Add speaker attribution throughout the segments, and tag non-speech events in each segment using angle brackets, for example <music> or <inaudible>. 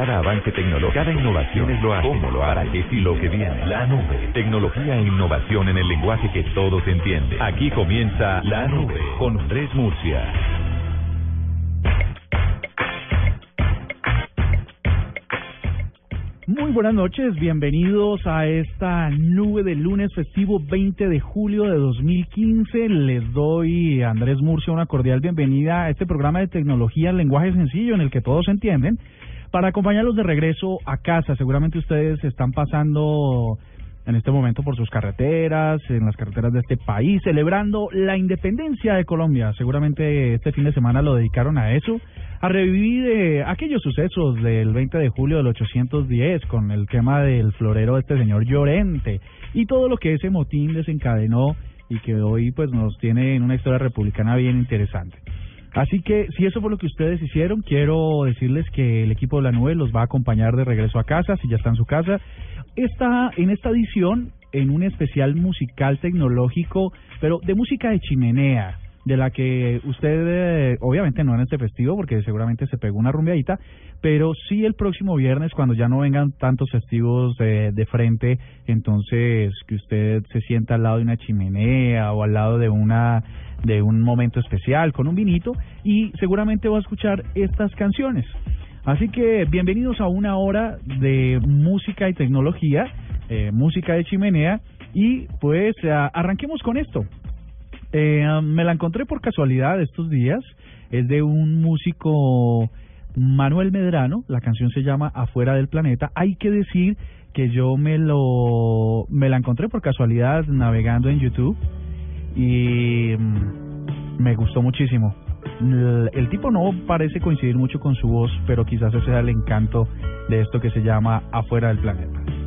Speaker 1: Cada avance tecnológico, cada innovación es lo hace, cómo lo hará, qué estilo que viene. La nube, tecnología e innovación en el lenguaje que todos entienden. Aquí comienza La Nube con Fred Murcia.
Speaker 2: Muy buenas noches, bienvenidos a esta nube de lunes festivo 20 de julio de 2015. Les doy a Andrés Murcia una cordial bienvenida a este programa de tecnología en lenguaje sencillo en el que todos entienden. Para acompañarlos de regreso a casa, seguramente ustedes están pasando en este momento por sus carreteras, en las carreteras de este país, celebrando la independencia de Colombia. Seguramente este fin de semana lo dedicaron a eso, a revivir eh, aquellos sucesos del 20 de julio del 810 con el tema del florero de este señor Llorente y todo lo que ese motín desencadenó y que hoy pues nos tiene en una historia republicana bien interesante. Así que si eso fue lo que ustedes hicieron, quiero decirles que el equipo de la nube los va a acompañar de regreso a casa, si ya está en su casa. Está en esta edición en un especial musical tecnológico, pero de música de chimenea, de la que usted, eh, obviamente no en este festivo, porque seguramente se pegó una rumbeadita, pero sí el próximo viernes, cuando ya no vengan tantos festivos eh, de frente, entonces que usted se sienta al lado de una chimenea o al lado de una de un momento especial con un vinito y seguramente va a escuchar estas canciones. Así que bienvenidos a una hora de música y tecnología, eh, música de chimenea y pues arranquemos con esto. Eh, me la encontré por casualidad estos días, es de un músico Manuel Medrano, la canción se llama Afuera del Planeta. Hay que decir que yo me lo me la encontré por casualidad navegando en YouTube y mm, me gustó muchísimo. El, tipo no parece coincidir mucho con su voz, pero quizás ese sea el encanto de esto que se llama Afuera del Planeta.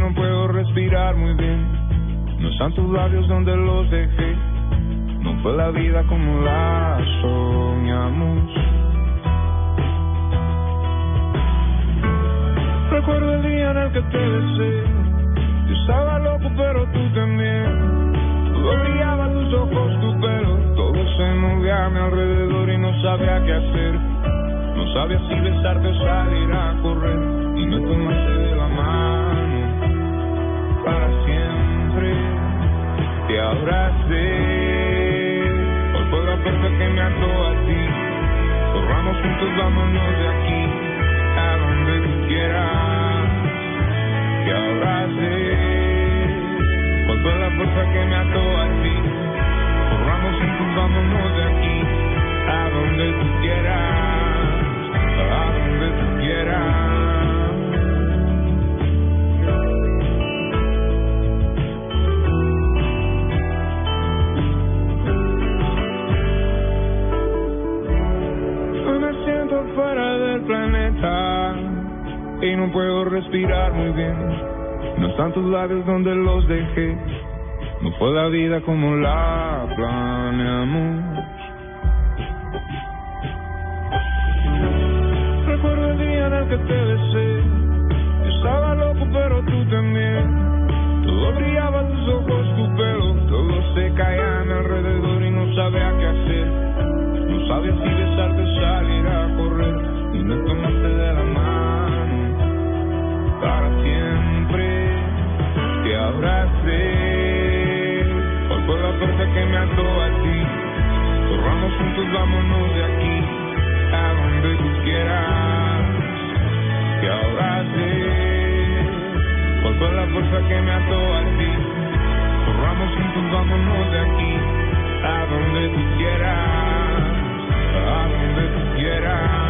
Speaker 3: No puedo respirar muy bien. No están tus labios donde los dejé no fue la vida como la soñamos. Recuerdo el día en el que te besé. Yo estaba loco, pero tú también. Todo brillaba tus ojos, tu pelo. Todo se movía a mi alrededor y no sabía qué hacer. No sabía si besarte o salir a correr. Y me tomaste para siempre. Te abracé fuerza que me ató a ti. Corramos juntos, vámonos de aquí, a donde tú quieras. Que abrace, con toda la fuerza que me ató a ti. Corramos juntos, vámonos de aquí, a donde tú quieras, No están tus labios donde los dejé. No fue la vida como la planeamos. Recuerdo el día en el que te besé. Estaba loco, pero tú también. Todo brillaba tus ojos, tu pelo. Todo se caía que me ató a ti. Corramos juntos, vámonos de aquí, a donde tú quieras. Te abracé, hoy fue la fuerza que me ató a ti. Corramos juntos, vámonos de aquí, a donde tú quieras, a donde tú quieras.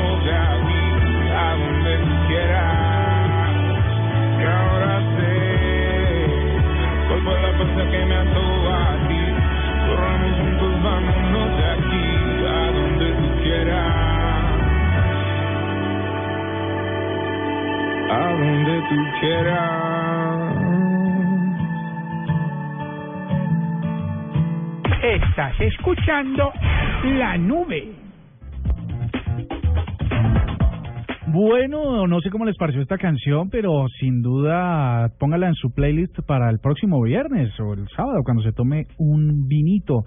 Speaker 4: Estás escuchando la nube.
Speaker 2: Bueno, no sé cómo les pareció esta canción, pero sin duda póngala en su playlist para el próximo viernes o el sábado cuando se tome un vinito.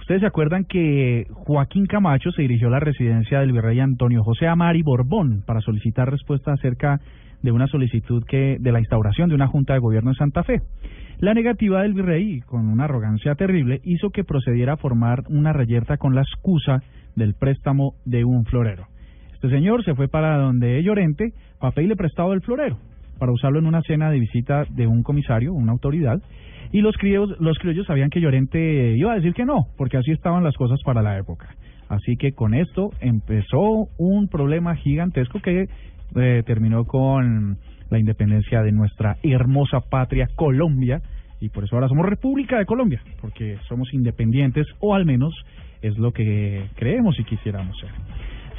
Speaker 2: Ustedes se acuerdan que Joaquín Camacho se dirigió a la residencia del virrey Antonio José Amari Borbón para solicitar respuesta acerca de una solicitud que de la instauración de una junta de gobierno en Santa Fe. La negativa del virrey, con una arrogancia terrible, hizo que procediera a formar una reyerta con la excusa del préstamo de un florero. Este señor se fue para donde Llorente para pedirle prestado el florero, para usarlo en una cena de visita de un comisario, una autoridad, y los criollos, los criollos sabían que Llorente iba a decir que no, porque así estaban las cosas para la época. Así que con esto empezó un problema gigantesco que eh, terminó con la independencia de nuestra hermosa patria Colombia, y por eso ahora somos República de Colombia, porque somos independientes, o al menos es lo que creemos y quisiéramos ser.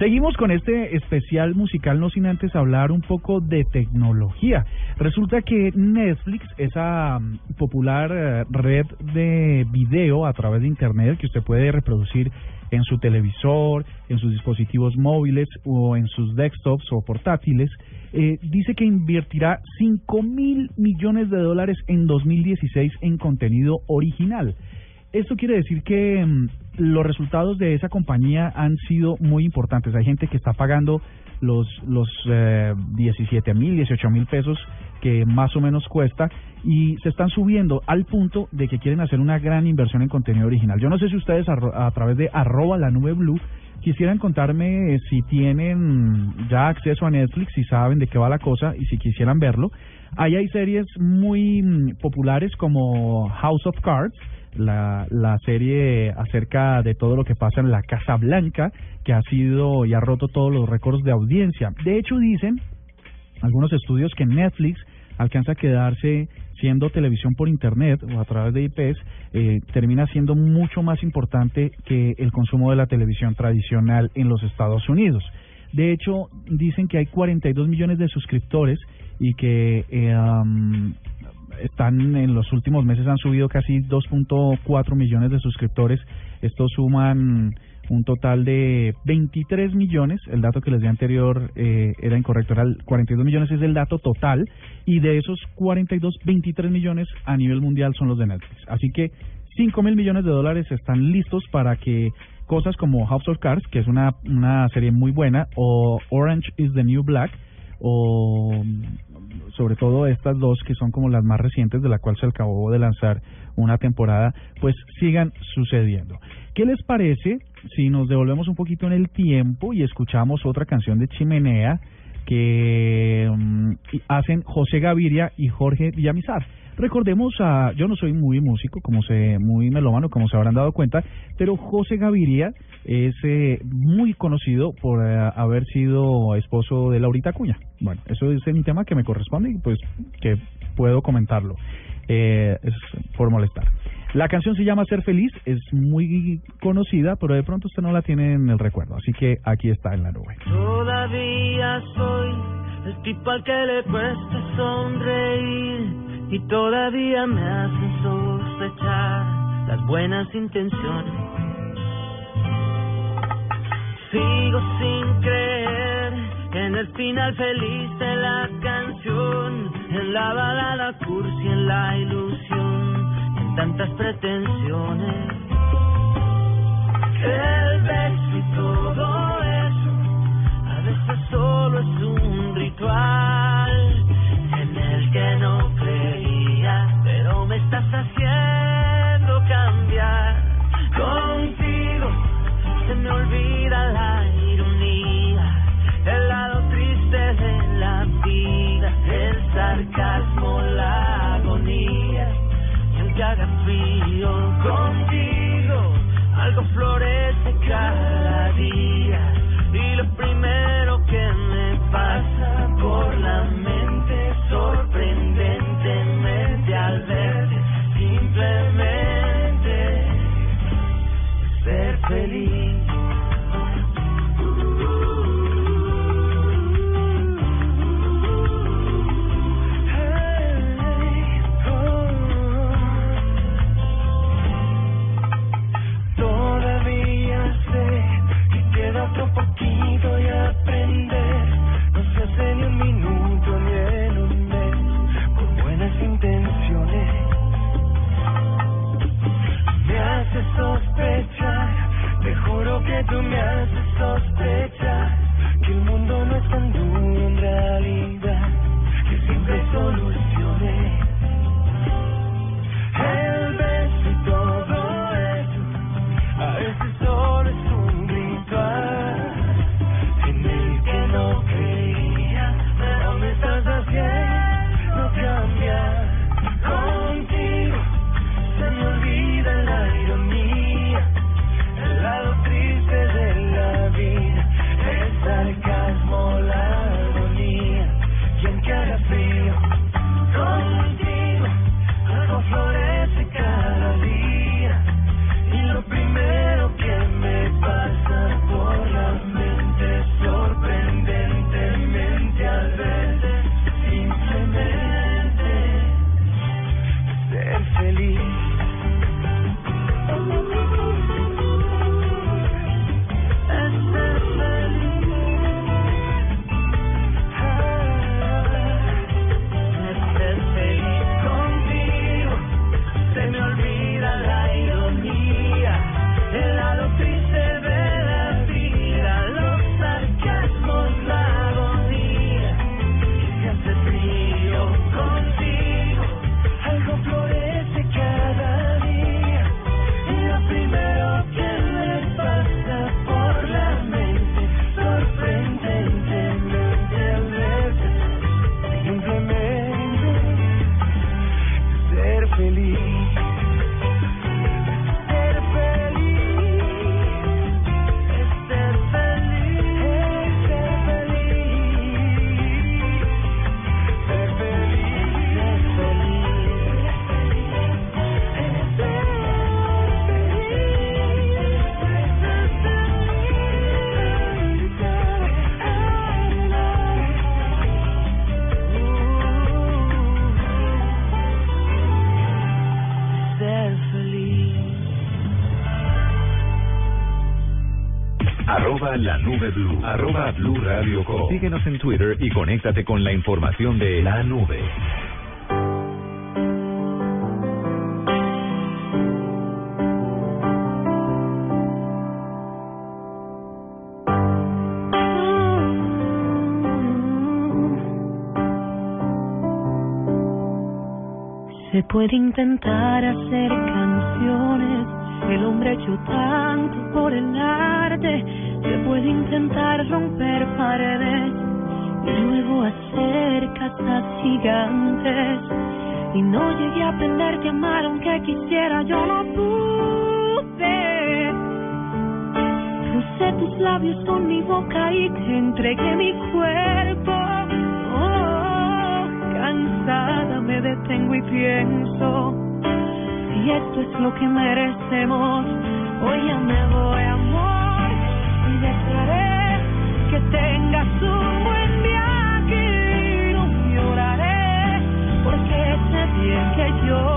Speaker 2: Seguimos con este especial musical, no sin antes hablar un poco de tecnología. Resulta que Netflix, esa mm, popular eh, red de video a través de Internet que usted puede reproducir en su televisor, en sus dispositivos móviles o en sus desktops o portátiles, eh, dice que invertirá 5 mil millones de dólares en 2016 en contenido original. Esto quiere decir que mm, los resultados de esa compañía han sido muy importantes. Hay gente que está pagando los los eh, 17 mil, 18 mil pesos que más o menos cuesta y se están subiendo al punto de que quieren hacer una gran inversión en contenido original. Yo no sé si ustedes a, a través de arroba la nube blue quisieran contarme si tienen ya acceso a Netflix, si saben de qué va la cosa y si quisieran verlo. Ahí hay series muy mm, populares como House of Cards, la, la serie acerca de todo lo que pasa en la Casa Blanca, que ha sido y ha roto todos los récords de audiencia. De hecho, dicen algunos estudios que Netflix alcanza a quedarse siendo televisión por internet o a través de IPs, eh, termina siendo mucho más importante que el consumo de la televisión tradicional en los Estados Unidos. De hecho, dicen que hay 42 millones de suscriptores y que eh, están en los últimos meses han subido casi 2.4 millones de suscriptores. Estos suman un total de 23 millones. El dato que les di anterior eh, era incorrecto, era el 42 millones es el dato total y de esos 42, 23 millones a nivel mundial son los de Netflix. Así que 5 mil millones de dólares están listos para que cosas como House of Cards, que es una, una serie muy buena, o Orange is the New Black, o sobre todo estas dos que son como las más recientes de la cual se acabó de lanzar una temporada, pues sigan sucediendo. ¿Qué les parece si nos devolvemos un poquito en el tiempo y escuchamos otra canción de Chimenea que mm, hacen José Gaviria y Jorge Villamizar? Recordemos a, yo no soy muy músico, como se, muy melómano, como se habrán dado cuenta, pero José Gaviria es eh, muy conocido por eh, haber sido esposo de Laurita Cuña. Bueno, eso es un tema que me corresponde y pues que puedo comentarlo. Eh, es por molestar. La canción se llama Ser Feliz, es muy conocida, pero de pronto usted no la tiene en el recuerdo, así que aquí está en la nube.
Speaker 5: Todavía soy el tipo al que le cuesta sonreír y todavía me hacen sospechar las buenas intenciones. Sigo sin creer en el final feliz de la canción, en la balada cursi, en la ilusión, en tantas pretensiones. El beso y todo eso, a veces solo es un ritual en
Speaker 6: el que no creía, pero me estás haciendo cambiar. Con me olvida la ironía, el lado triste de la vida, el sarcasmo, la agonía, siempre haga frío contigo, algo florece cada día, y lo primero que me pasa por la mente sorprendentemente al verte, simplemente ser feliz. Poquito y la
Speaker 1: nube blue. Arroba blue radio com. Síguenos en Twitter y conéctate con la información de la nube.
Speaker 7: Se puede intentar hacer canciones, el hombre hecho tanto por el arte. Se puede intentar romper paredes y luego hacer casas gigantes. Y no llegué a aprenderte a amar aunque quisiera, yo no pude. Crucé tus labios con mi boca y te entregué mi cuerpo. Oh, cansada me detengo y pienso si esto es lo que merecemos. Hoy ya me voy, amor, que yo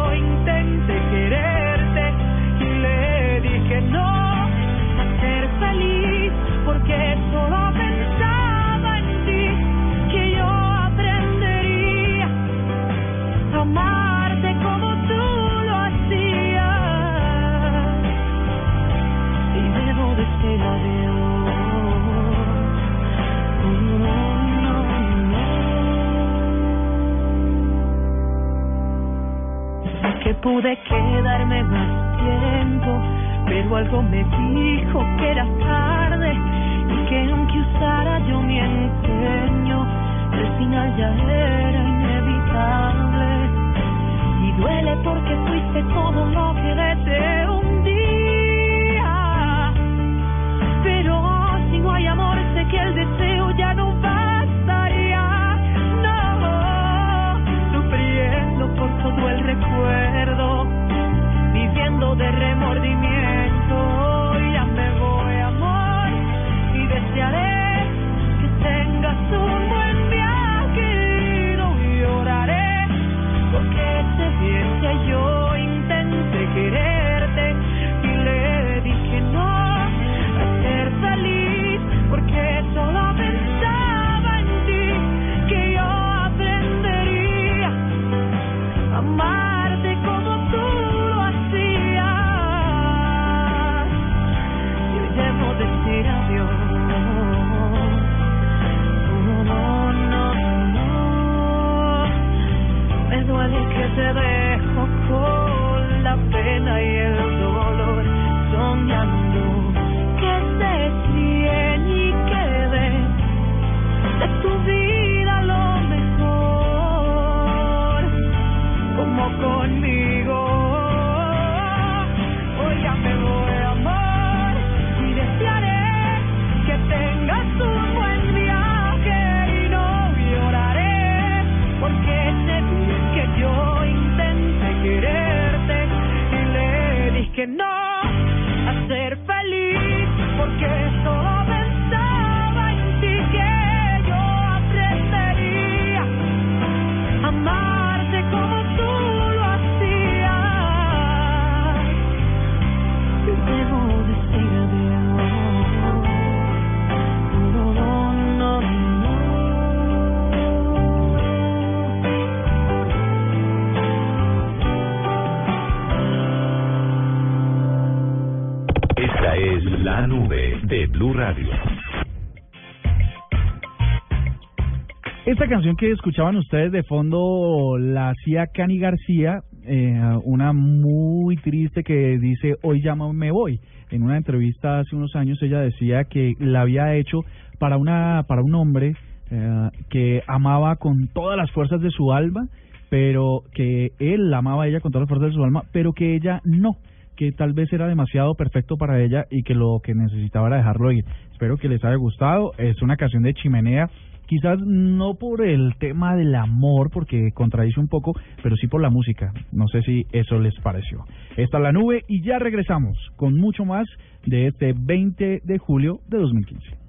Speaker 1: Esta
Speaker 2: canción que escuchaban ustedes de fondo la hacía Cani García, eh, una muy triste que dice hoy ya me voy. En una entrevista hace unos años ella decía que la había hecho para una para un hombre eh, que amaba con todas las fuerzas de su alma, pero que él la amaba ella con todas las fuerzas de su alma, pero que ella no que tal vez era demasiado perfecto para ella y que lo que necesitaba era dejarlo ir. Espero que les haya gustado. Es una canción de chimenea. Quizás no por el tema del amor, porque contradice un poco, pero sí por la música. No sé si eso les pareció. Esta es la nube y ya regresamos con mucho más de este 20 de julio de 2015.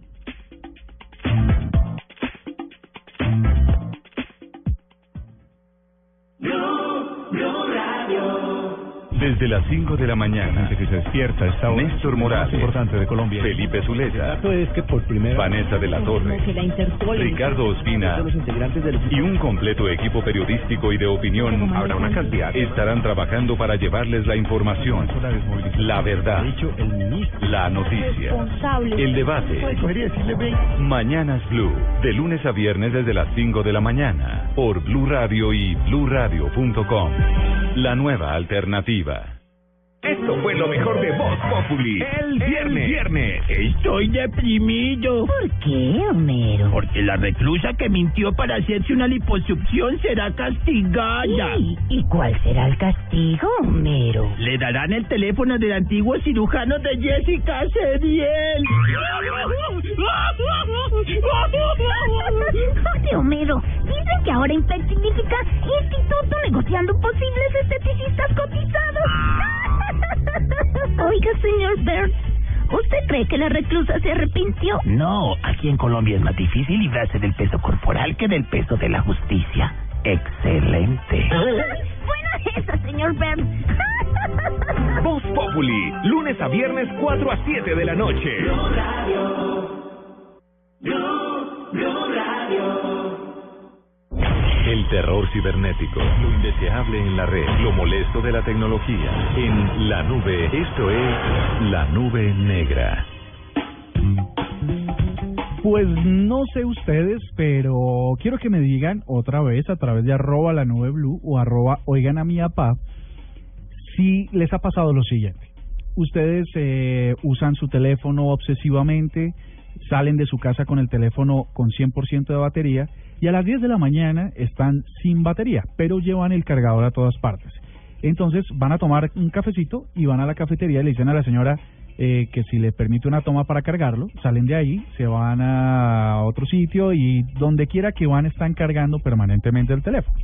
Speaker 1: Desde las 5 de la mañana,
Speaker 8: que se despierta a esta hora.
Speaker 1: Néstor Morales,
Speaker 8: importante de Colombia.
Speaker 1: Felipe Zuleta,
Speaker 8: es que por primera
Speaker 1: Vanessa de la Torre, Ricardo Ospina
Speaker 8: los integrantes del
Speaker 1: y un completo equipo periodístico y de opinión
Speaker 8: habrá una cantidad
Speaker 1: estarán trabajando para llevarles la información, la verdad, la noticia, el debate. Mañanas Blue, de lunes a viernes desde las 5 de la mañana, por Blue Radio y bluradio.com. La nueva alternativa.
Speaker 9: Esto fue lo mejor de Voz Populi.
Speaker 4: El viernes.
Speaker 9: viernes.
Speaker 4: Estoy deprimido.
Speaker 10: ¿Por qué, Homero?
Speaker 4: Porque la reclusa que mintió para hacerse una liposucción será castigada.
Speaker 10: ¿Y, ¿Y cuál será el castigo, Homero?
Speaker 4: Le darán el teléfono del antiguo cirujano de Jessica Cediel.
Speaker 10: Oye, Homero, dicen que ahora Impec significa Instituto Negociando Posibles Esteticistas Cotizados. <laughs> Oiga, señor Bert, ¿usted cree que la reclusa se arrepintió?
Speaker 4: No, aquí en Colombia es más difícil librarse del peso corporal que del peso de la justicia. Excelente. <laughs>
Speaker 10: Buena esa, señor Bert. <laughs>
Speaker 9: Voz Populi, lunes a viernes 4 a 7 de la noche.
Speaker 1: El terror cibernético, lo indeseable en la red, lo molesto de la tecnología. En la nube, esto es la nube negra.
Speaker 2: Pues no sé ustedes, pero quiero que me digan otra vez a través de arroba la nube blue o arroba oigan a mi papá si les ha pasado lo siguiente. Ustedes eh, usan su teléfono obsesivamente, salen de su casa con el teléfono con 100% de batería y a las 10 de la mañana están sin batería, pero llevan el cargador a todas partes. Entonces van a tomar un cafecito y van a la cafetería y le dicen a la señora eh, que si le permite una toma para cargarlo, salen de ahí, se van a otro sitio y donde quiera que van están cargando permanentemente el teléfono.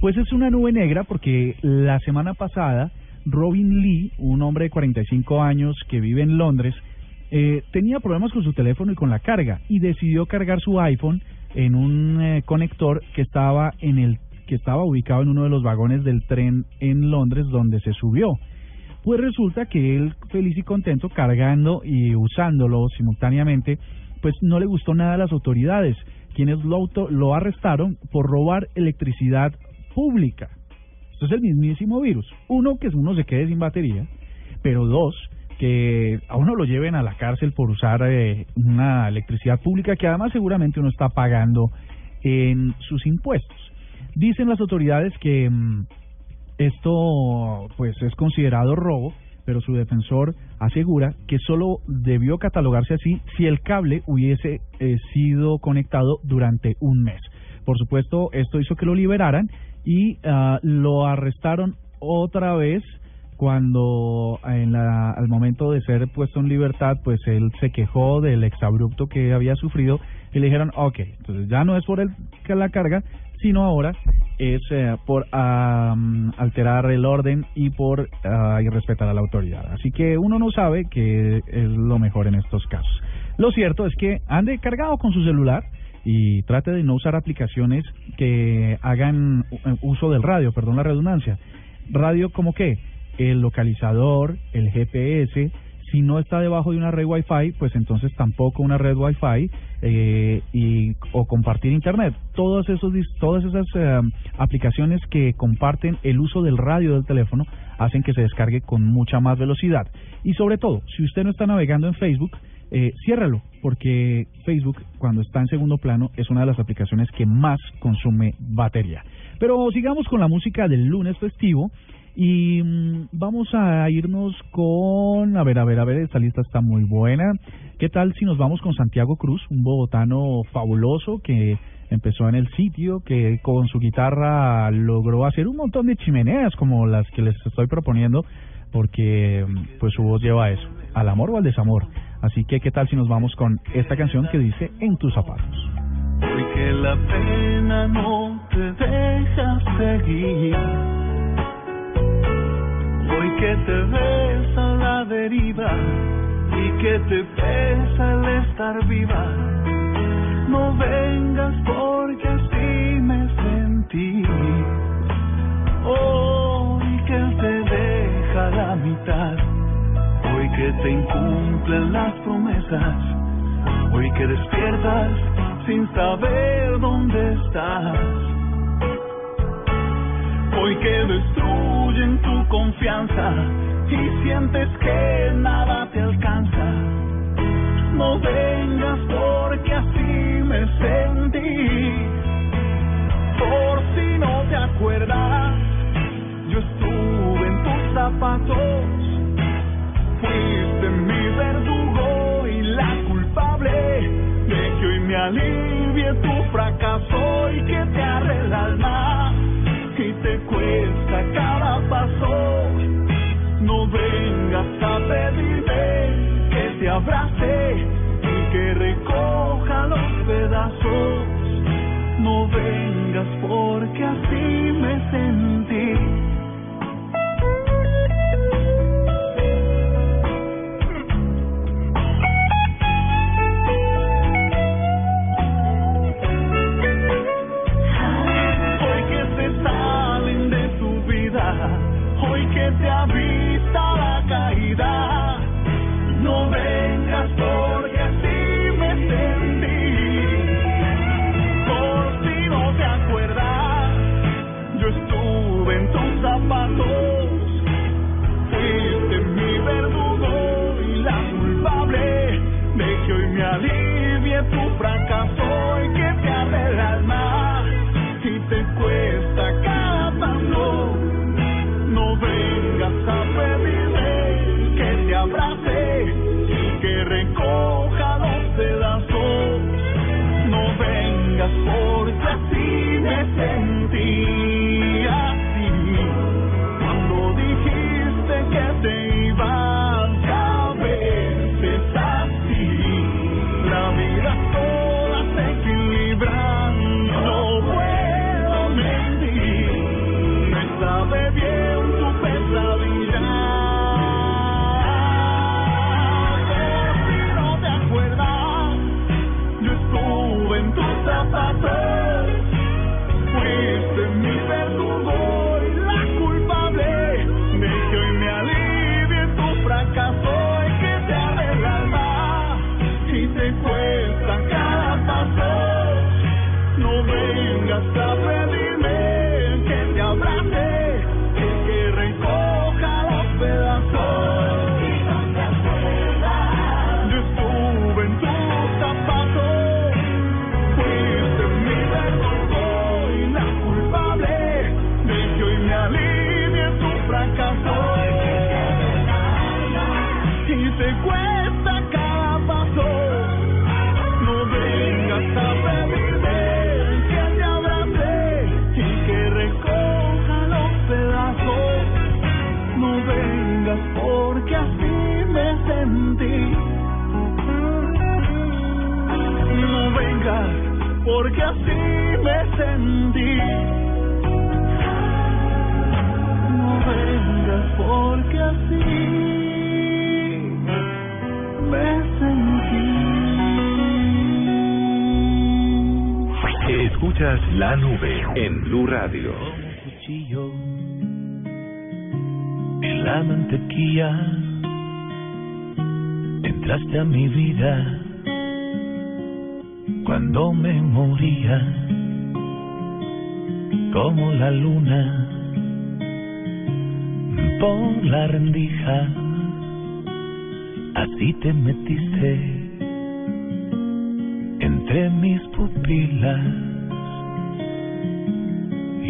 Speaker 2: Pues es una nube negra porque la semana pasada Robin Lee, un hombre de 45 años que vive en Londres, eh, tenía problemas con su teléfono y con la carga y decidió cargar su iPhone en un eh, conector que estaba en el que estaba ubicado en uno de los vagones del tren en Londres donde se subió. Pues resulta que él feliz y contento cargando y usándolo simultáneamente, pues no le gustó nada a las autoridades, quienes lo, auto, lo arrestaron por robar electricidad pública. Esto es el mismísimo virus. Uno, que uno se quede sin batería, pero dos, que a uno lo lleven a la cárcel por usar eh, una electricidad pública que además seguramente uno está pagando en sus impuestos. Dicen las autoridades que mm, esto pues es considerado robo, pero su defensor asegura que solo debió catalogarse así si el cable hubiese eh, sido conectado durante un mes. Por supuesto, esto hizo que lo liberaran y ah, lo arrestaron otra vez cuando en la, al momento de ser puesto en libertad, pues él se quejó del exabrupto que había sufrido y le dijeron, ok, entonces ya no es por el, la carga, sino ahora es eh, por alterar el orden y por uh, irrespetar a la autoridad. Así que uno no sabe que es lo mejor en estos casos. Lo cierto es que ande cargado con su celular y trate de no usar aplicaciones que hagan uso del radio, perdón la redundancia. Radio como qué? El localizador, el GPS, si no está debajo de una red Wi-Fi, pues entonces tampoco una red Wi-Fi eh, y, o compartir Internet. Todos esos, todas esas eh, aplicaciones que comparten el uso del radio del teléfono hacen que se descargue con mucha más velocidad. Y sobre todo, si usted no está navegando en Facebook, eh, ciérralo, porque Facebook, cuando está en segundo plano, es una de las aplicaciones que más consume batería. Pero sigamos con la música del lunes festivo. Y mm, vamos a irnos con, a ver, a ver, a ver, esta lista está muy buena. ¿Qué tal si nos vamos con Santiago Cruz, un bogotano fabuloso que empezó en el sitio, que con su guitarra logró hacer un montón de chimeneas como las que les estoy proponiendo, porque mm, pues su voz lleva a eso, al amor o al desamor. Así que, ¿qué tal si nos vamos con esta canción que dice En tus zapatos?
Speaker 11: Porque la pena no te deja seguir Hoy que te ves a la deriva y que te pesa el estar viva, no vengas porque así me sentí. Hoy que te deja la mitad, hoy que te incumplen las promesas, hoy que despiertas sin saber dónde estás hoy que destruyen tu confianza y sientes que nada te alcanza. No vengas porque así me sentí. Por si no te acuerdas, yo estuve en tus zapatos. Fuiste mi verdugo y la culpable de que hoy me alivie tu fracaso y que te arre vengas a pedirme que te abrace La
Speaker 1: nube en Blue Radio.
Speaker 12: cuchillo en la mantequilla entraste a mi vida cuando me moría como la luna por la rendija así te metiste entre mis pupilas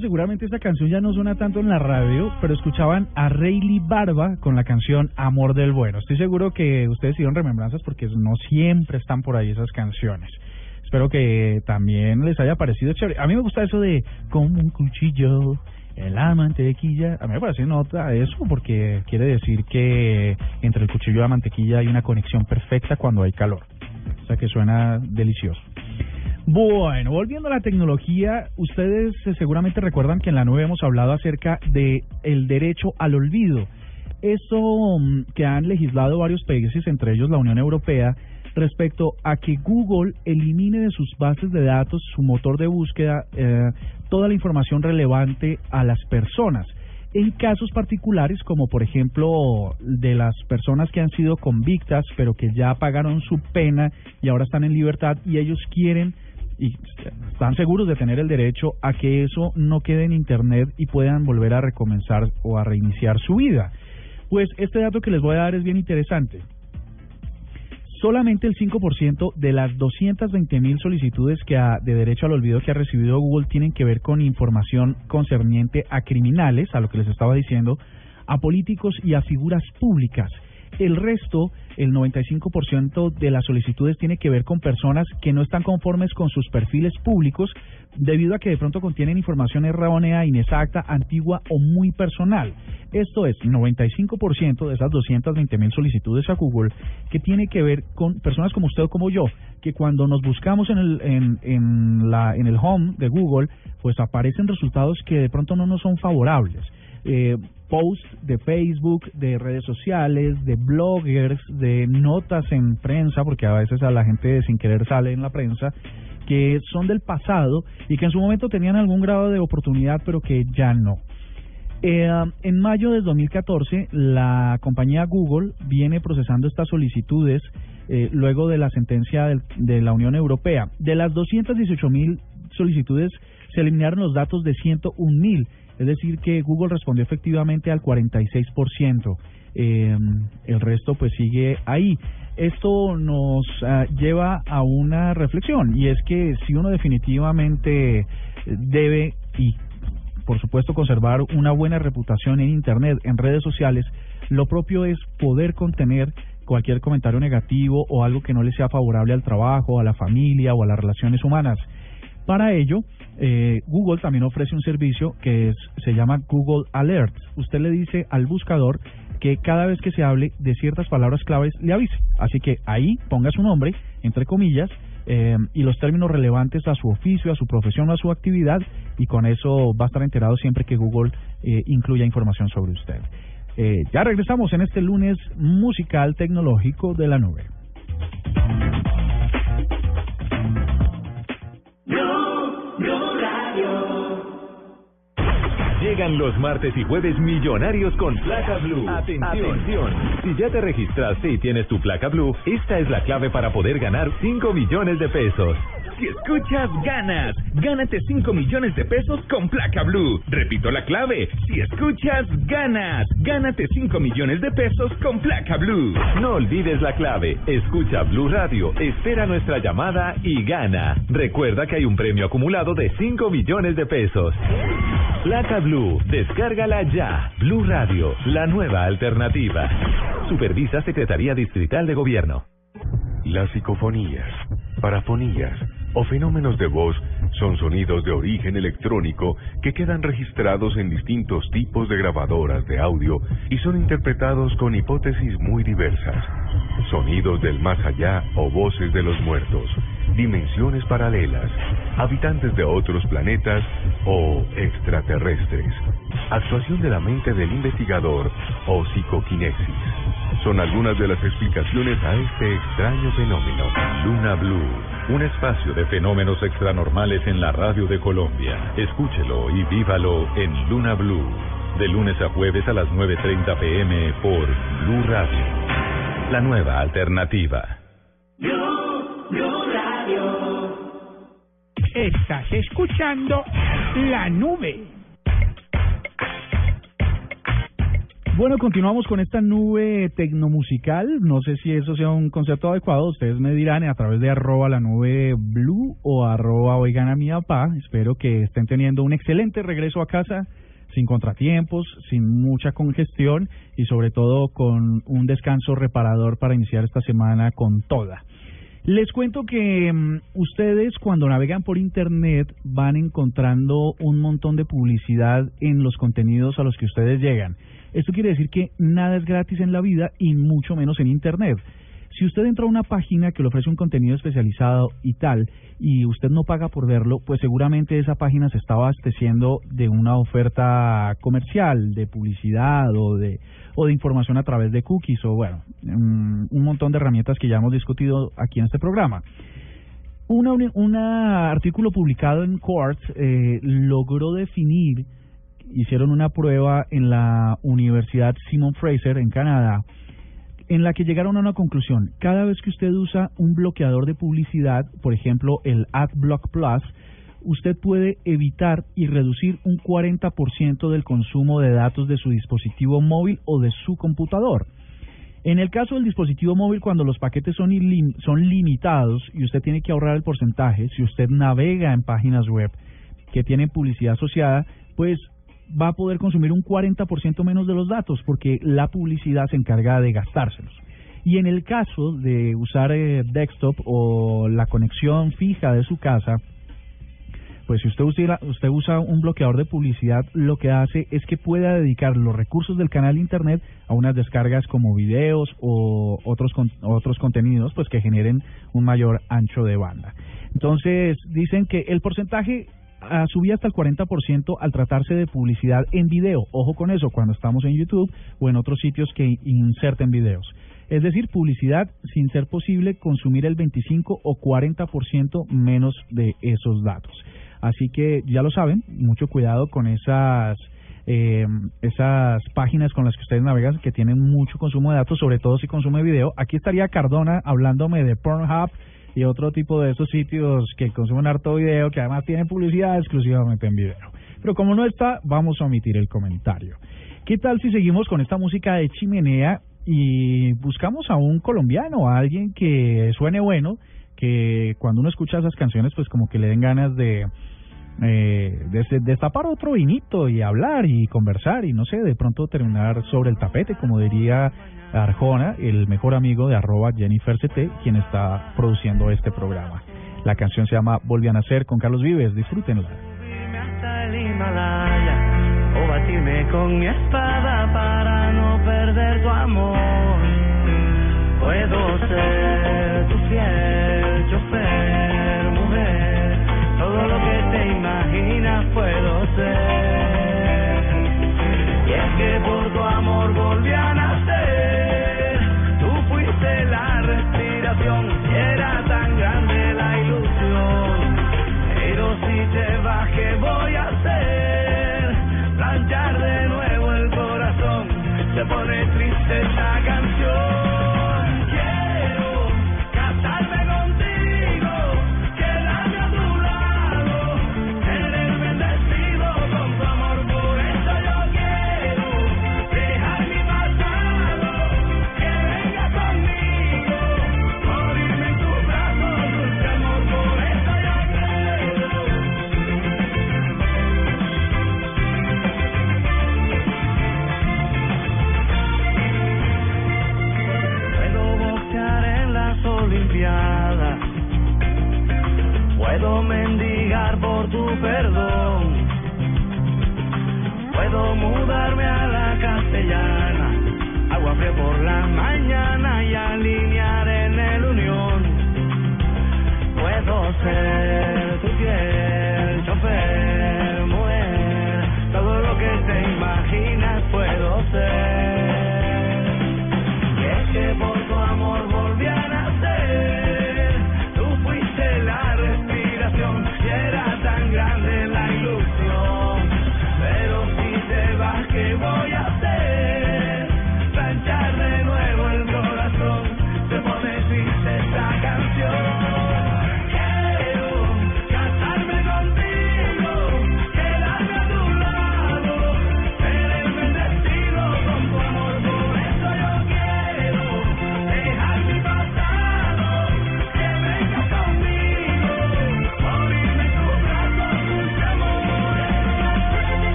Speaker 2: seguramente esta canción ya no suena tanto en la radio, pero escuchaban a Rayleigh Barba con la canción Amor del Bueno. Estoy seguro que ustedes hicieron remembranzas porque no siempre están por ahí esas canciones. Espero que también les haya parecido chévere. A mí me gusta eso de como un cuchillo en la mantequilla. A mí me parece nota eso porque quiere decir que entre el cuchillo y la mantequilla hay una conexión perfecta cuando hay calor. O sea que suena delicioso. Bueno, volviendo a la tecnología, ustedes seguramente recuerdan que en la nube hemos hablado acerca de el derecho al olvido. Eso mm, que han legislado varios países, entre ellos la Unión Europea, respecto a que Google elimine de sus bases de datos, su motor de búsqueda, eh, toda la información relevante a las personas. en casos particulares como por ejemplo de las personas que han sido convictas pero que ya pagaron su pena y ahora están en libertad y ellos quieren y están seguros de tener el derecho a que eso no quede en internet y puedan volver a recomenzar o a reiniciar su vida. Pues este dato que les voy a dar es bien interesante. Solamente el 5% de las 220 mil solicitudes que de derecho al olvido que ha recibido Google tienen que ver con información concerniente a criminales, a lo que les estaba diciendo, a políticos y a figuras públicas. El resto, el 95% de las solicitudes tiene que ver con personas que no están conformes con sus perfiles públicos debido a que de pronto contienen información errónea, inexacta, antigua o muy personal. Esto es 95% de esas 220 mil solicitudes a Google que tiene que ver con personas como usted o como yo, que cuando nos buscamos en el, en, en, la, en el home de Google, pues aparecen resultados que de pronto no nos son favorables. Eh, posts de Facebook, de redes sociales, de bloggers, de notas en prensa, porque a veces a la gente sin querer sale en la prensa, que son del pasado y que en su momento tenían algún grado de oportunidad, pero que ya no. Eh, en mayo de 2014, la compañía Google viene procesando estas solicitudes eh, luego de la sentencia de la Unión Europea. De las 218 mil solicitudes, se eliminaron los datos de 101 mil es decir, que Google respondió efectivamente al 46%. Eh, el resto pues sigue ahí. Esto nos ah, lleva a una reflexión y es que si uno definitivamente debe y por supuesto conservar una buena reputación en Internet, en redes sociales, lo propio es poder contener cualquier comentario negativo o algo que no le sea favorable al trabajo, a la familia o a las relaciones humanas. Para ello, eh, Google también ofrece un servicio que se llama Google Alert. Usted le dice al buscador que cada vez que se hable de ciertas palabras claves le avise. Así que ahí ponga su nombre, entre comillas, eh, y los términos relevantes a su oficio, a su profesión, a su actividad, y con eso va a estar enterado siempre que Google eh, incluya información sobre usted. Eh, ya regresamos en este lunes musical tecnológico de la nube.
Speaker 1: Llegan los martes y jueves millonarios con placa blue. Atención. Si ya te registraste y tienes tu placa blue, esta es la clave para poder ganar 5 millones de pesos.
Speaker 9: Si escuchas, ganas. Gánate 5 millones de pesos con placa blue. Repito la clave. Si escuchas, ganas. Gánate 5 millones de pesos con placa blue.
Speaker 1: No olvides la clave. Escucha Blue Radio, espera nuestra llamada y gana. Recuerda que hay un premio acumulado de 5 millones de pesos. Placa Blue, descárgala ya. Blue Radio, la nueva alternativa. Supervisa Secretaría Distrital de Gobierno.
Speaker 13: Las psicofonías, parafonías o fenómenos de voz son sonidos de origen electrónico que quedan registrados en distintos tipos de grabadoras de audio y son interpretados con hipótesis muy diversas. Sonidos del más allá o voces de los muertos, dimensiones paralelas, habitantes de otros planetas o extraterrestres. Actuación de la mente del investigador o psicoquinesis. Son algunas de las explicaciones a este extraño fenómeno.
Speaker 1: Luna Blue, un espacio de fenómenos extranormales en la radio de Colombia. Escúchelo y vívalo en Luna Blue, de lunes a jueves a las 9.30 pm por Blue Radio. La nueva alternativa.
Speaker 14: Estás escuchando la nube.
Speaker 2: Bueno, continuamos con esta nube tecnomusical. No sé si eso sea un concepto adecuado. Ustedes me dirán a través de arroba la nube blue o arroba oigan a mi papá. Espero que estén teniendo un excelente regreso a casa sin contratiempos, sin mucha congestión y sobre todo con un descanso reparador para iniciar esta semana con toda. Les cuento que mm, ustedes cuando navegan por Internet van encontrando un montón de publicidad en los contenidos a los que ustedes llegan. Esto quiere decir que nada es gratis en la vida y mucho menos en Internet. Si usted entra a una página que le ofrece un contenido especializado y tal, y usted no paga por verlo, pues seguramente esa página se está abasteciendo de una oferta comercial, de publicidad o de, o de información a través de cookies o bueno, mm, un montón de herramientas que ya hemos discutido aquí en este programa. Un artículo publicado en Quartz eh, logró definir hicieron una prueba en la Universidad Simon Fraser en Canadá en la que llegaron a una conclusión. Cada vez que usted usa un bloqueador de publicidad, por ejemplo el AdBlock Plus, usted puede evitar y reducir un 40% del consumo de datos de su dispositivo móvil o de su computador. En el caso del dispositivo móvil, cuando los paquetes son, ilim- son limitados y usted tiene que ahorrar el porcentaje, si usted navega en páginas web que tienen publicidad asociada, pues va a poder consumir un 40% menos de los datos porque la publicidad se encarga de gastárselos. Y en el caso de usar eh, desktop o la conexión fija de su casa, pues si usted usa, usted usa un bloqueador de publicidad, lo que hace es que pueda dedicar los recursos del canal internet a unas descargas como videos o otros otros contenidos pues que generen un mayor ancho de banda. Entonces, dicen que el porcentaje ah, subía hasta el 40% al tratarse de publicidad en video. Ojo con eso, cuando estamos en YouTube o en otros sitios que inserten videos. Es decir, publicidad sin ser posible consumir el 25 o 40% menos de esos datos. Así que ya lo saben, mucho cuidado con esas eh, esas páginas con las que ustedes navegan que tienen mucho consumo de datos, sobre todo si consume video. Aquí estaría Cardona hablándome de Pornhub y otro tipo de esos sitios que consumen harto video, que además tienen publicidad exclusivamente en video. Pero como no está, vamos a omitir el comentario. ¿Qué tal si seguimos con esta música de chimenea y buscamos a un colombiano, a alguien que suene bueno, que cuando uno escucha esas canciones, pues como que le den ganas de eh, de- destapar otro vinito y hablar y conversar y no sé, de pronto terminar sobre el tapete, como diría Arjona, el mejor amigo de arroba Jennifer CT, quien está produciendo este programa. La canción se llama Volví a nacer con Carlos Vives, disfrútenla.
Speaker 5: hasta el Himalaya o con mi espada para no perder tu amor. Puedo ser tu fiel chofer, mujer, todo lo que te imaginas puedo ser. Pone triste esta canción.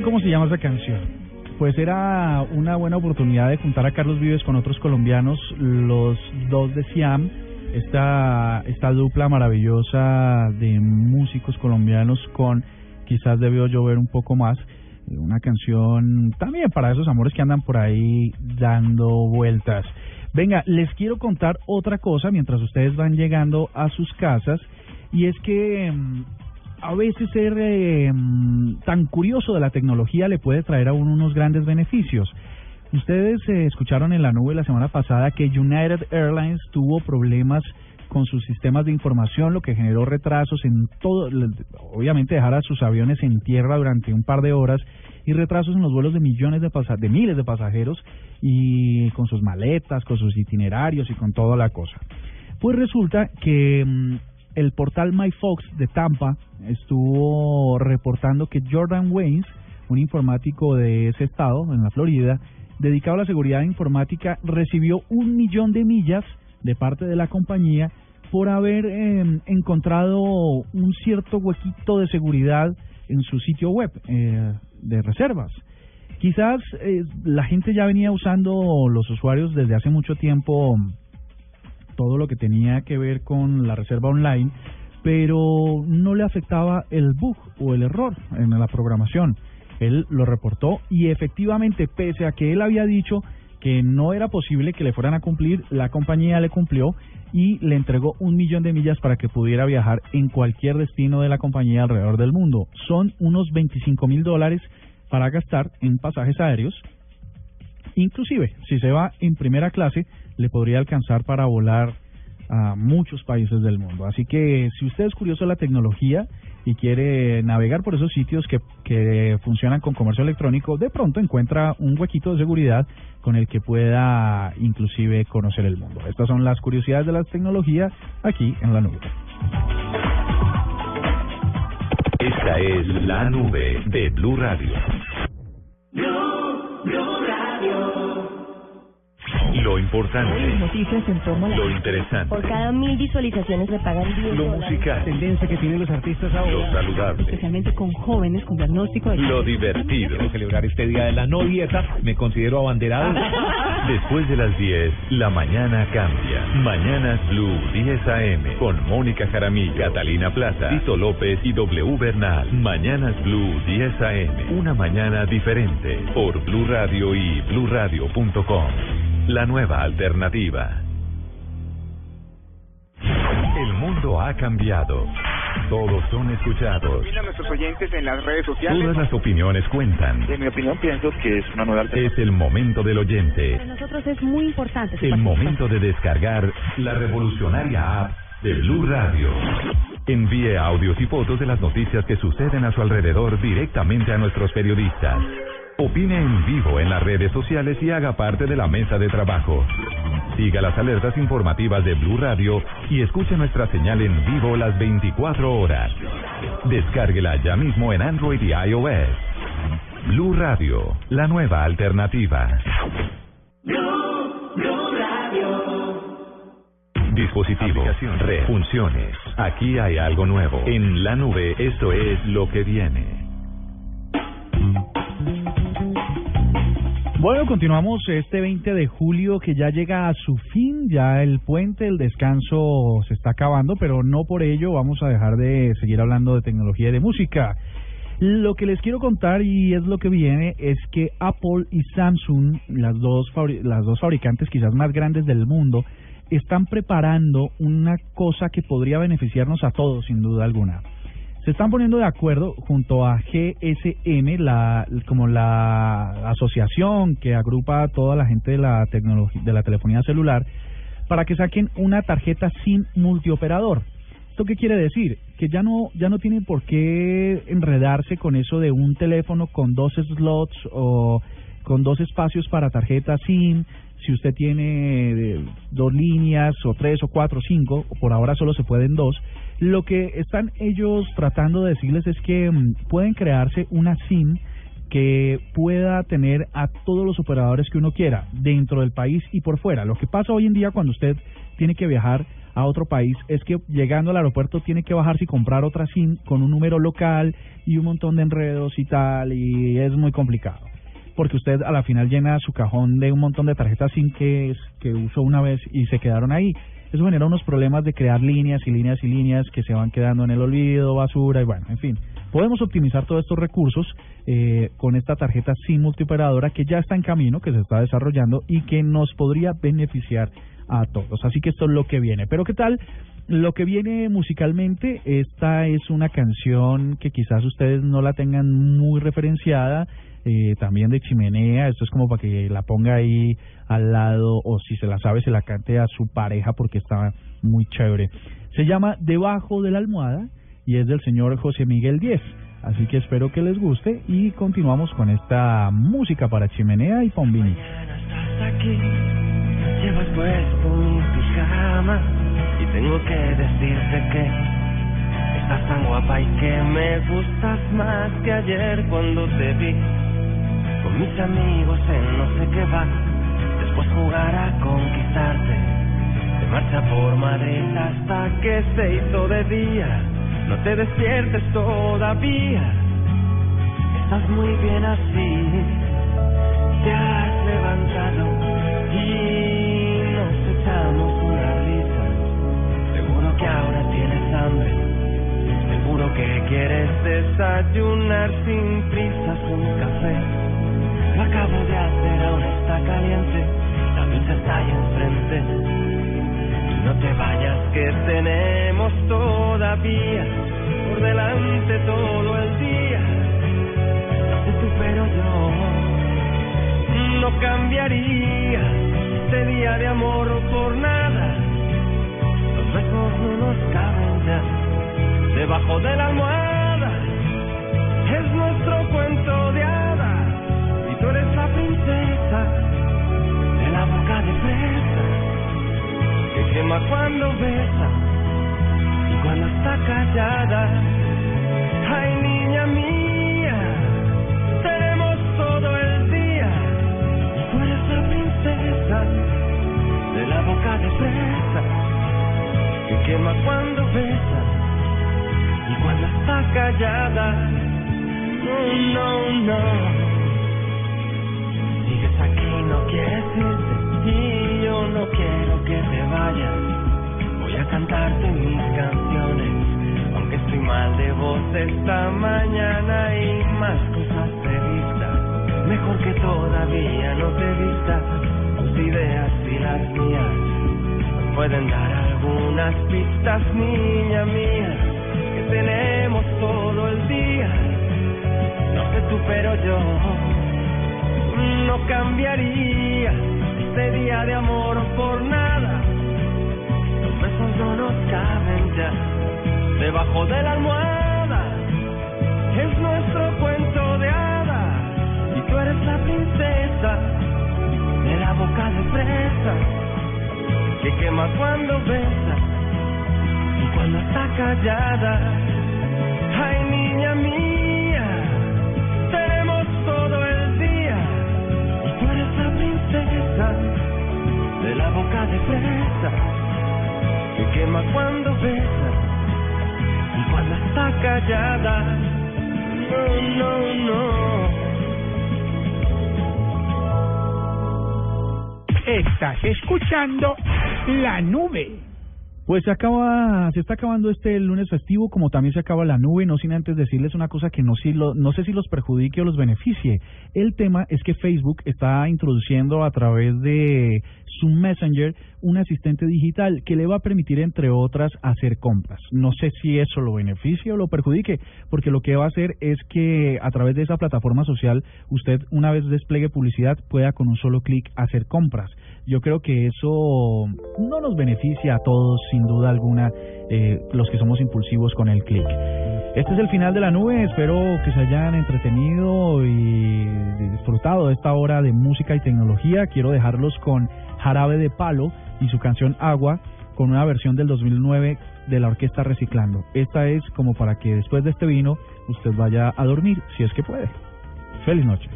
Speaker 7: Más. ¿A
Speaker 2: qué no adivina cómo se llama esa canción? Pues era una buena oportunidad de juntar a Carlos Vives con otros colombianos, los dos de Siam, esta, esta dupla maravillosa de músicos colombianos con quizás debió llover un poco más, una canción también para esos amores que andan por ahí dando vueltas. Venga, les quiero contar otra cosa mientras ustedes van llegando a sus casas y es que mm, a veces ser eh, tan curioso de la tecnología le puede traer a uno unos grandes beneficios. Ustedes eh, escucharon en la nube la semana pasada que United Airlines tuvo problemas con sus sistemas de información, lo que generó retrasos en todo, obviamente dejar a sus aviones en tierra durante un par de horas y retrasos en los vuelos de millones de de miles de pasajeros y con sus maletas, con sus itinerarios y con toda la cosa. Pues resulta que mm, el portal MyFox de Tampa estuvo reportando que Jordan Waynes, un informático de ese estado, en la Florida, dedicado a la seguridad informática, recibió un millón de millas de parte de la compañía por haber eh, encontrado un cierto huequito de seguridad en su sitio web eh, de reservas. Quizás eh, la gente ya venía usando los usuarios desde hace mucho tiempo todo lo que tenía que ver con la reserva online, pero no le afectaba el bug o el error en la programación. Él lo reportó y efectivamente, pese a que él había dicho que no era posible que le fueran a cumplir, la compañía le cumplió y le entregó un millón de millas para que pudiera viajar en cualquier destino de la compañía alrededor del mundo. Son unos 25 mil dólares para gastar en pasajes aéreos. Inclusive, si se va en primera clase, le podría alcanzar para volar a muchos países del mundo. Así que si usted es curioso de la tecnología y quiere navegar por esos sitios que, que funcionan con comercio electrónico, de pronto encuentra un huequito de seguridad con el que pueda inclusive conocer el mundo. Estas son las curiosidades de la tecnología aquí en la nube.
Speaker 1: Esta es la nube de Blue Radio. Lo importante,
Speaker 15: Noticias en torno a la-
Speaker 1: lo interesante,
Speaker 15: Por cada mil visualizaciones le pagan 10
Speaker 1: lo
Speaker 15: dólares.
Speaker 1: musical,
Speaker 14: tendencia que tienen los artistas ahora.
Speaker 1: lo saludable,
Speaker 15: Especialmente con jóvenes con diagnóstico de
Speaker 1: lo divertido.
Speaker 16: Quiero celebrar este día de la no dieta, me considero abanderado. <laughs>
Speaker 1: Después de las 10, la mañana cambia. Mañanas Blue 10 AM con Mónica Jaramillo, Catalina Plaza, Tito López y W Bernal. Mañanas Blue 10 AM. Una mañana diferente por Blue Radio y bluradio.com. La nueva alternativa. El mundo ha cambiado. Todos son escuchados.
Speaker 17: a nuestros oyentes en las redes sociales.
Speaker 1: Todas las opiniones cuentan.
Speaker 17: En mi opinión, pienso que es una nueva
Speaker 1: Es el momento del oyente.
Speaker 15: Para nosotros es muy importante.
Speaker 1: El momento de descargar la revolucionaria app de Blue Radio. Envíe audios y fotos de las noticias que suceden a su alrededor directamente a nuestros periodistas. Opine en vivo en las redes sociales y haga parte de la mesa de trabajo. Siga las alertas informativas de Blue Radio y escuche nuestra señal en vivo las 24 horas. Descárguela ya mismo en Android y iOS. Blue Radio, la nueva alternativa. Dispositivo, red, funciones. Aquí hay algo nuevo. En la nube, esto es lo que viene.
Speaker 2: Bueno, continuamos este 20 de julio que ya llega a su fin, ya el puente, el descanso se está acabando, pero no por ello vamos a dejar de seguir hablando de tecnología y de música. Lo que les quiero contar y es lo que viene es que Apple y Samsung, las dos las dos fabricantes quizás más grandes del mundo, están preparando una cosa que podría beneficiarnos a todos sin duda alguna. Se están poniendo de acuerdo junto a GSM, la, como la asociación que agrupa a toda la gente de la de la telefonía celular, para que saquen una tarjeta SIM multioperador. ¿Esto qué quiere decir? Que ya no, ya no tienen por qué enredarse con eso de un teléfono con dos slots o con dos espacios para tarjeta SIM. Si usted tiene eh, dos líneas o tres o cuatro o cinco, por ahora solo se pueden dos. Lo que están ellos tratando de decirles es que mm, pueden crearse una SIM que pueda tener a todos los operadores que uno quiera dentro del país y por fuera. Lo que pasa hoy en día cuando usted tiene que viajar a otro país es que llegando al aeropuerto tiene que bajarse y comprar otra SIM con un número local y un montón de enredos y tal y es muy complicado porque usted a la final llena su cajón de un montón de tarjetas SIM que, que usó una vez y se quedaron ahí. Eso genera unos problemas de crear líneas y líneas y líneas que se van quedando en el olvido, basura y bueno, en fin. Podemos optimizar todos estos recursos eh, con esta tarjeta SIM multioperadora que ya está en camino, que se está desarrollando y que nos podría beneficiar a todos. Así que esto es lo que viene. Pero ¿qué tal? Lo que viene musicalmente, esta es una canción que quizás ustedes no la tengan muy referenciada, eh, también de chimenea, esto es como para que la ponga ahí al lado o si se la sabe se la cante a su pareja porque está muy chévere. Se llama Debajo de la almohada y es del señor José Miguel Díez. Así que espero que les guste y continuamos con esta música para chimenea y pombini.
Speaker 5: Llevas puesto mi pijama y tengo que decirte que
Speaker 6: estás tan guapa y que me gustas más que ayer cuando te vi con mis amigos en no sé qué va. Después jugar a conquistarte, de marcha por Madrid hasta que se hizo de día. No te despiertes todavía, estás muy bien así. Te quieres desayunar sin prisas un café. Lo acabo de hacer, aún está caliente, la pizza está ahí enfrente. No te vayas que tenemos todavía por delante todo el día. No tú, pero yo no cambiaría este día de amor por nada. Los besos no nos caben ya debajo de la almohada. Es nuestro cuento de hadas y tú eres la princesa de la boca de fresa que quema cuando besa y cuando está callada. Ay, niña mía, tenemos todo el día y tú eres la princesa de la boca de fresa que quema cuando besa cuando está callada. No, no, no. Sigues aquí, no quieres irte y yo no quiero que te vayas. Voy a cantarte mis canciones, aunque estoy mal de voz esta mañana y más cosas previstas. Mejor que todavía no te vistas, tus ideas y las mías pueden dar algunas pistas, niña mía, tenemos todo el día. No sé tú, pero yo no cambiaría este día de amor por nada. Los besos no nos caben ya debajo de la almohada. Es nuestro cuento de hadas y tú eres la princesa de la boca de fresa que quema cuando besa y cuando está callada. Ay, niña mía, tenemos todo el día y tú eres la princesa de la boca de fresa que quema cuando besa y cuando está callada. No, no, no.
Speaker 18: Estás escuchando la nube.
Speaker 2: Pues se acaba, se está acabando este lunes festivo, como también se acaba la nube, no sin antes decirles una cosa que no, si lo, no sé si los perjudique o los beneficie. El tema es que Facebook está introduciendo a través de su Messenger un asistente digital que le va a permitir, entre otras, hacer compras. No sé si eso lo beneficie o lo perjudique, porque lo que va a hacer es que a través de esa plataforma social usted, una vez despliegue publicidad, pueda con un solo clic hacer compras. Yo creo que eso no nos beneficia a todos, sin duda alguna, eh, los que somos impulsivos con el clic. Este es el final de la nube, espero que se hayan entretenido y disfrutado de esta hora de música y tecnología. Quiero dejarlos con Jarabe de Palo y su canción Agua con una versión del 2009 de la orquesta Reciclando. Esta es como para que después de este vino usted vaya a dormir, si es que puede. Feliz noche.